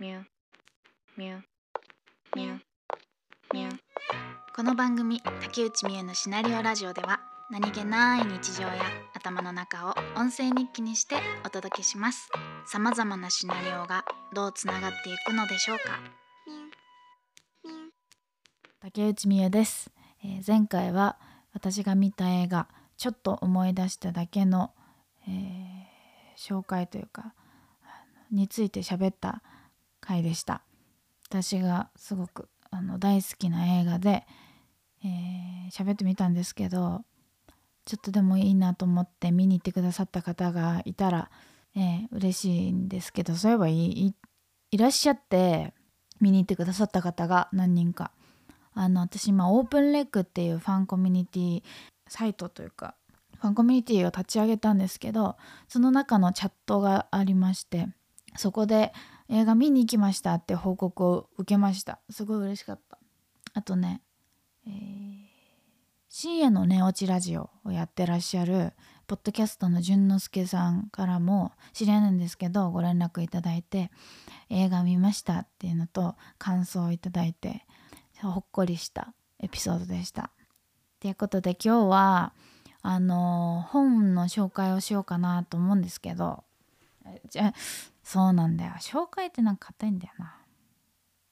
ミュミュミュミュこの番組竹内美恵のシナリオラジオでは何気ない日常や頭の中を音声日記にしてお届けします。さまざまなシナリオがどうつながっていくのでしょうか。竹内美恵です、えー前回は私が見た映画ちょっと思い出しただけの、えー紹介というかについて喋った回でした。私がすごくあの大好きな映画でえー喋ってみたんですけどちょっとでもいいなと思って見に行ってくださった方がいたら、えー嬉しいんですけどそういえばいらっしゃって見に行ってくださった方が何人か。あの私今オープンレックっていうファンコミュニティサイトというかファンコミュニティを立ち上げたんですけどその中のチャットがありましてそこで映画見に行きましたって報告を受けましたすごい嬉しかったあとね、えー、深夜の寝落ちラジオをやってらっしゃるポッドキャストの淳之介さんからも知り合いなんですけどご連絡いただいて映画見ましたっていうのと感想をいただいてほっこりしたエピソードでした。ということで今日はあの本の紹介をしようかなと思うんですけどじゃあそうなんだよ。紹介ってなんか硬いんだよな。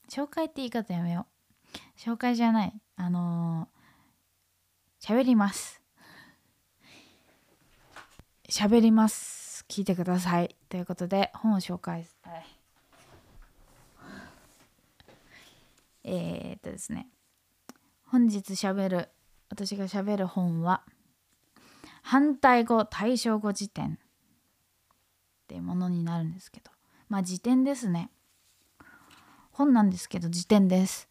紹介って言い方やめよう。紹介じゃない。あの喋ります。喋ります。聞いてください。ということで本を紹介。はい。え、っとですね。本日しゃべる私がしゃべる本は反対語対照語辞典。っていうものになるんですけど。まあ辞典ですね。本なんですけど辞典です。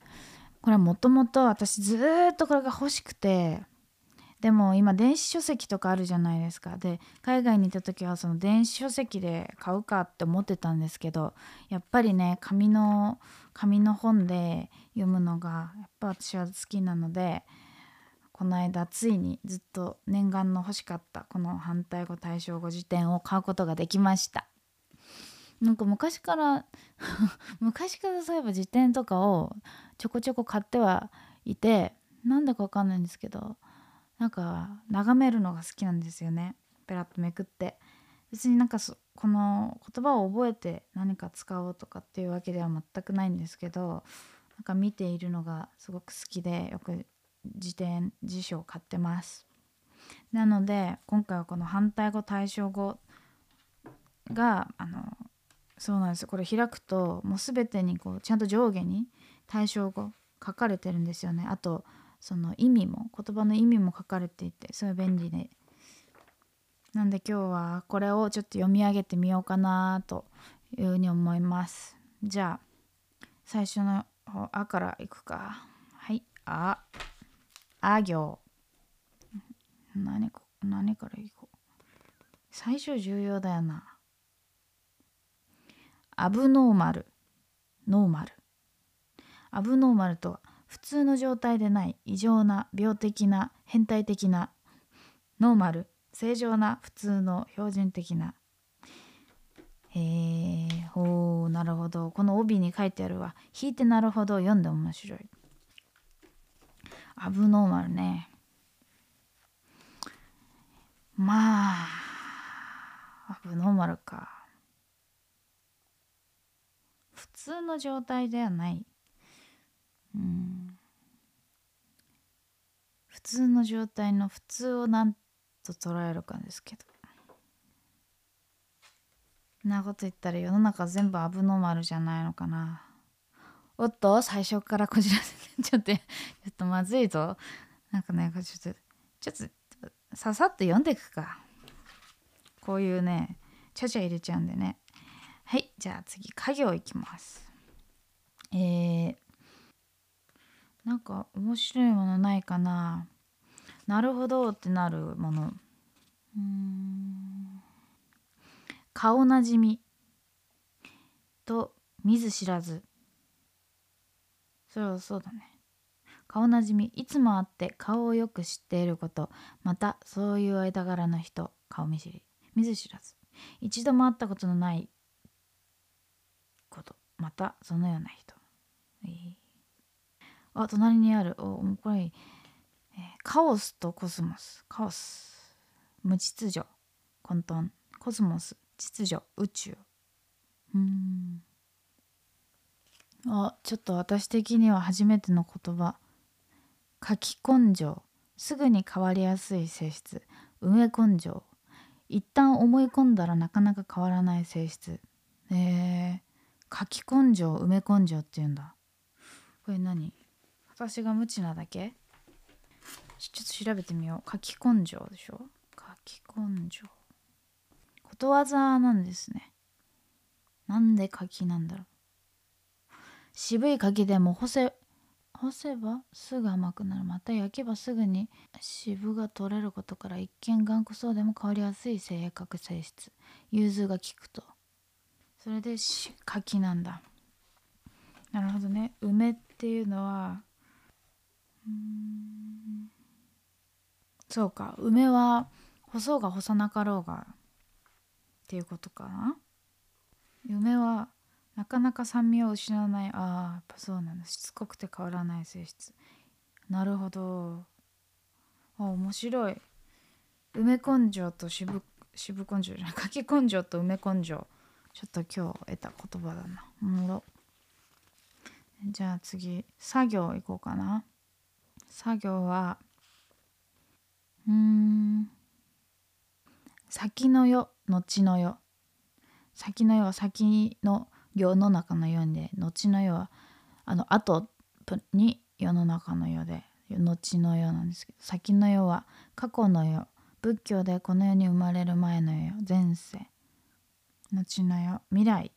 これもともと私ずっとこれが欲しくて。でも今電子書籍とかあるじゃないですか。で海外にいた時はその電子書籍で買うかって思ってたんですけどやっぱりね紙の紙の本で読むのがやっぱ私は好きなのでこの間ついにずっと念願の欲しかったこの反対語対照語辞典を買うことができました。なんか昔から 昔からそういえば辞典とかをちょこちょこ買ってはいてなんだかわかんないんですけどなんか眺めるのが好きなんですよね。ペラッとめくって。別になんかそこの言葉を覚えて何か使おうとかっていうわけでは全くないんですけどなんか見ているのがすごく好きでよく辞典辞書を買ってます。なので今回はこの反対語対照語があのそうなんです。これ開くともう全てにこうちゃんと上下に対照語書かれてるんですよね。あとその意味も言葉の意味も書かれていてそれ便利で。なんで今日はこれをちょっと読み上げてみようかなというふうに思います。じゃあ最初の「あ」からいくか。はい「あ」「あ行」何こ何からいこう。最初重要だよな。アブノーマル。ノーマル。アブノーマルとは普通の状態でない。異常な病的な変態的な。ノーマル。正常な普通の標準的な。へえほうなるほど。この帯に書いてあるわ。引いてなるほど読んで面白い。アブノーマルね。まあアブノーマルか。普通の状態ではない。うん。普通の状態の普通を何と捉えるかですけど。なこと言ったら世の中全部アブノーマルじゃないのかな。おっと最初からこじらせてちょっと ちょっとまずいぞ。なんかねちょっとちょっとささっと読んでいくか。こういうねちゃちゃ入れちゃうんでね。はいじゃあ次家業いきます。えー、なんか面白いものないかな。なるほどってなるもの。うん。顔なじみと見ず知らず。そうそうだね。顔なじみ。いつも会って顔をよく知っていること。またそういう間柄の人。顔見知り。見ず知らず。一度も会ったことのないこと。またそのような人、えー、あ隣にある。おこれ、えー、カオスとコスモス。カオス。無秩序。混沌。コスモス。秩序。宇宙。うん。あちょっと私的には初めての言葉。書き根性。すぐに変わりやすい性質。埋め根性。一旦思い込んだらなかなか変わらない性質。えー、書き根性埋め根性っていうんだ。これ何？私が無知なだけ？ちょっと調べてみよう。書き根性でしょ？書き根性。ことわざなんですね。なんで柿なんだろう？渋い柿でも干せ干せばすぐ甘くなる。また焼けばすぐに渋が取れることから一見頑固そうでも変わりやすい性格性質。融通が利くと。それで柿なんだ。なるほどね。梅っていうのはうんそうか。梅は干そうが干さなかろうがっていうことかな。梅はかなか酸味を失わない。ああやっぱそうなんだ。しつこくて変わらない性質。なるほど。あ面白い。梅根性と渋渋根性じゃない。柿根性と梅根性。ちょっと今日得た言葉だな。おもろ。じゃあ次作業いこうかな。作業はうん。先の世後の世。先の世は先の世の中の世で後の世はあの後に世の中の世で後の世なんですけど先の世は過去の世仏教でこの世に生まれる前の世前世後の世未来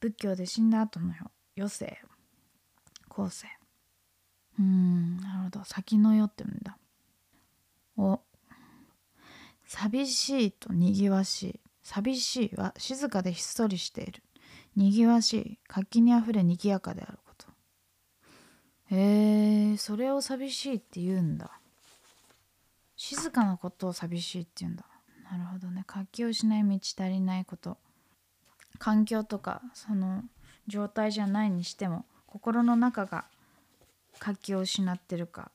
仏教で死んだ後の世余生後世うんなるほど先の世って言うんだお寂しいとにぎわしい寂しいは静かでひっそりしているにぎわしい活気にあふれにぎやかであること。へえそれを寂しいって言うんだ。静かなことを寂しいって言うんだ。なるほどね。活気をしない満ち足りないこと。環境とかその状態じゃないにしても心の中が活気を失ってるか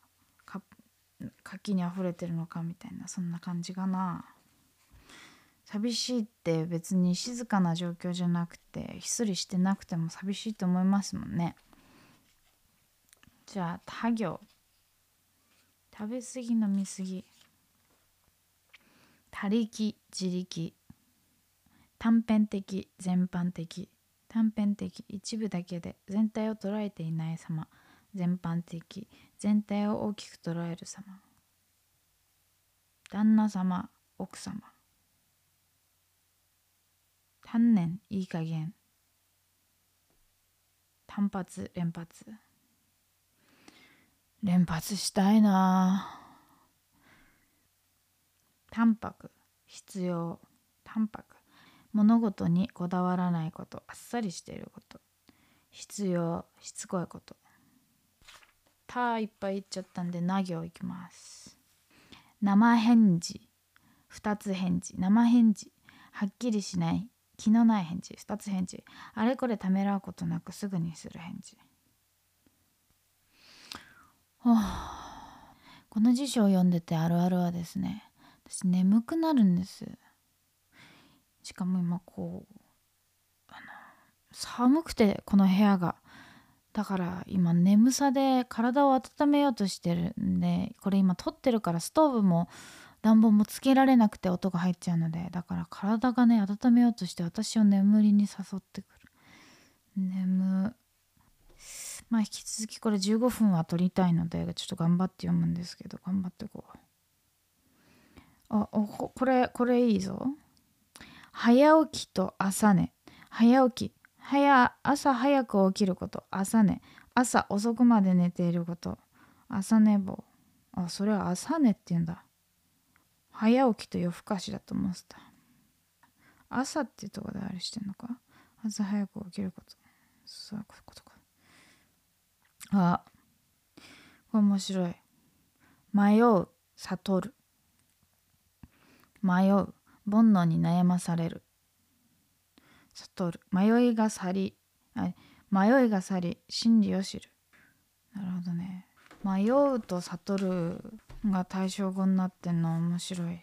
活気にあふれてるのかみたいなそんな感じかな。寂しいって別に静かな状況じゃなくてひっそりしてなくても寂しいと思いますもんね。じゃあ他行食べ過ぎ飲み過ぎ。他力自力。短編的全般的。短編的一部だけで全体を捉えていない様。全般的。全体を大きく捉える様。旦那様奥様。単年いい加減。単発連発。連発したいな。淡白。必要。淡白。物事にこだわらないこと。あっさりしていること。必要。しつこいこと。たいっぱい言っちゃったんでな行いきます。生返事。二つ返事。生返事。はっきりしない。気のない返事2つ返事。あれこれためらうことなくすぐにする返事。はあ。この辞書を読んでてあるあるはですね私眠くなるんです。しかも今こうあの寒くてこの部屋が。だから今眠さで体を温めようとしてるんでこれ今撮ってるからストーブも暖房もつけられなくて音が入っちゃうのでだから体がね温めようとして私を眠りに誘ってくる。眠まあ引き続きこれ15分は撮りたいのでちょっと頑張って読むんですけど頑張ってこう。あおこれこれいいぞ。早起きと朝寝。早起き。早朝早く起きること。朝寝。朝遅くまで寝ていること。朝寝坊。あそれは朝寝って言うんだ。早起きと夜更かしだと思ってた。朝っていうとこであれしてんのか？朝早く起きること。そういうことか。あこれ面白い。迷う悟る。迷う煩悩に悩まされる。悟る。迷いが去り迷いが去り真理を知る。なるほどね。迷うと悟るが対象語になってんの面白い。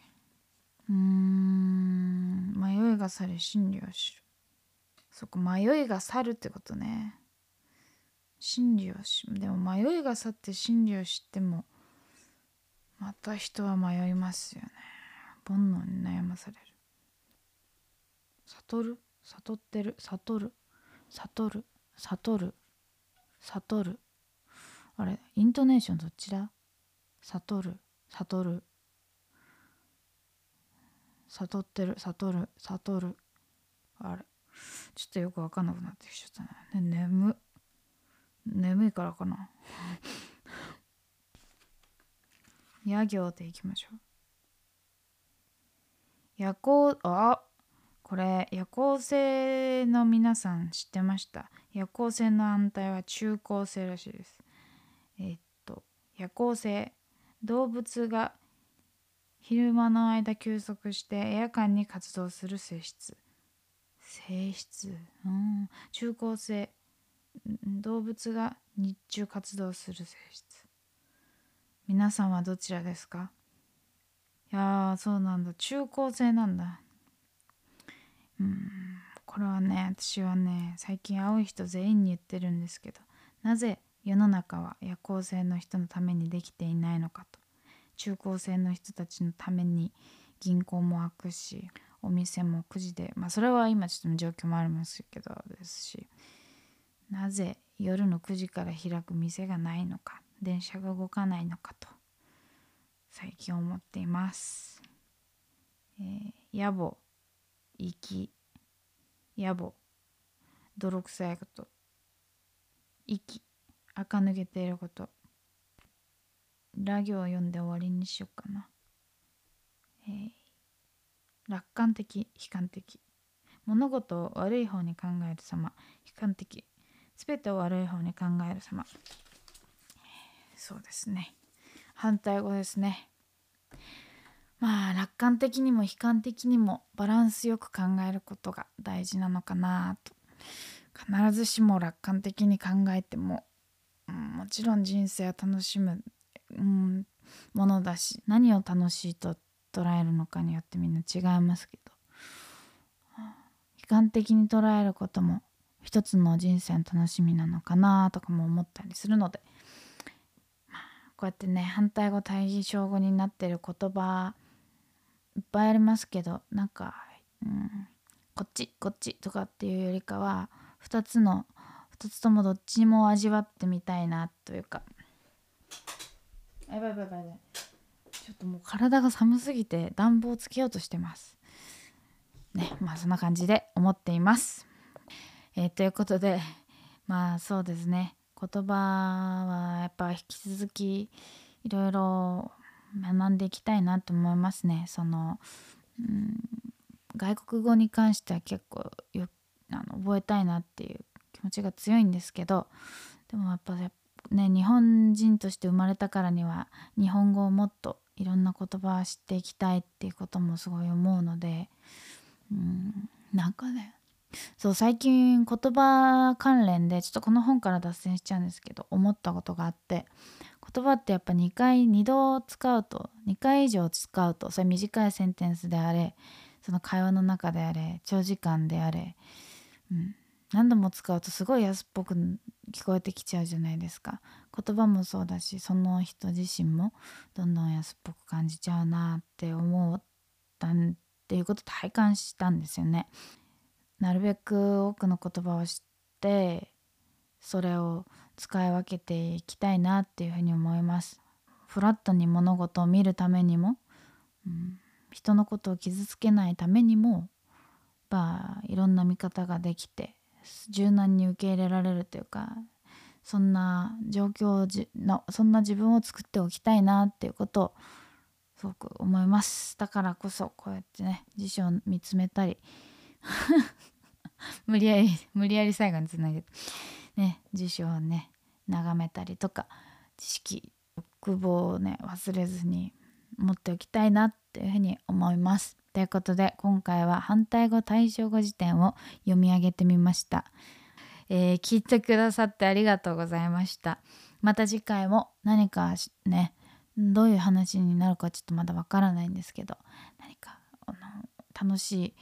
うん。迷いが去り真理を知る。そこ迷いが去るってことね。真理を知でも迷いが去って真理を知ってもまた人は迷いますよね。煩悩に悩まされる。悟る？悟ってる？悟る？悟る？悟る？悟る？あれイントネーションどっちだ？悟る悟る。悟ってる悟る悟る。あれ。ちょっとよくわかんなくなってきちゃったねね眠。眠いからかな。夜行でいきましょう。夜行あこれ夜行性の皆さん知ってました？夜行性の反対は中高性らしいです。えっと夜行性動物が昼間の間休息して夜間に活動する性質。性質？うん。中高性ん。動物が日中活動する性質。皆さんはどちらですか？いやーそうなんだ。中高性なんだ。うん。これはね私はね最近会う人全員に言ってるんですけどなぜ世の中は夜行性の人のためにできていないのかと。中高生の人たちのために銀行も開くしお店も9時でまあそれは今ちょっと状況もありますけどですし。なぜ夜の9時から開く店がないのか。電車が動かないのかと最近思っています、えー野暮息野暮。泥臭いこと。息垢抜けていること。ラ行を読んで終わりにしようかな、えー。楽観的悲観的。物事を悪い方に考える様。悲観的。全てを悪い方に考える様。そうですね。反対語ですね。まあ楽観的にも悲観的にもバランスよく考えることが大事なのかなと。必ずしも楽観的に考えても、もちろん人生は楽しむ、うん、ものだし何を楽しいと捉えるのかによってみんな違いますけど。悲観的に捉えることも一つの人生の楽しみなのかなとかも思ったりするので、まあこうやってね反対語対義称語になってる言葉いっぱいありますけどなんか、うん、こっちこっちとかっていうよりかは2つの2つともどっちも味わってみたいなというか。やばいやばいやばい。ちょっともう体が寒すぎて暖房つけようとしてます。ねまあそんな感じで思っています。えーということでまあそうですね。言葉はやっぱ引き続きいろいろ学んでいきたいなと思いますね。その、うん、外国語に関しては結構よあの覚えたいなっていう持ちが強いんですけどでもやっぱね日本人として生まれたからには日本語をもっといろんな言葉を知っていきたいっていうこともすごい思うのでうんなんかねそう最近言葉関連でちょっとこの本から脱線しちゃうんですけど思ったことがあって言葉ってやっぱ2回2度使うと2回以上使うとそれ短いセンテンスであれその会話の中であれ長時間であれ、うん、何度も使うとすごい安っぽく聞こえてきちゃうじゃないですか言葉もそうだしその人自身もどんどん安っぽく感じちゃうなって思ったっていうことを体感したんですよね。なるべく多くの言葉を知ってそれを使い分けていきたいなっていうふうに思います。フラットに物事を見るためにも、うん、人のことを傷つけないためにもまあいろんな見方ができて柔軟に受け入れられるというかそんな状況のそんな自分を作っておきたいなっていうことをすごく思います。だからこそこうやってね辞書を見つめたり 無理やり無理やり最後につなげてね辞書をね眺めたりとか知識欲望をね忘れずに持っておきたいなっていうふうに思います。ということで今回は反対語対照語辞典を読み上げてみました。えー聞いてくださってありがとうございました。また次回も何かねどういう話になるかちょっとまだわからないんですけど何かあの楽しい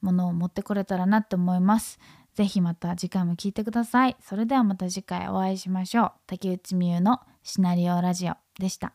ものを持ってこれたらなって思います。ぜひまた次回も聞いてください。それではまた次回お会いしましょう。竹内美優のシナリオラジオでした。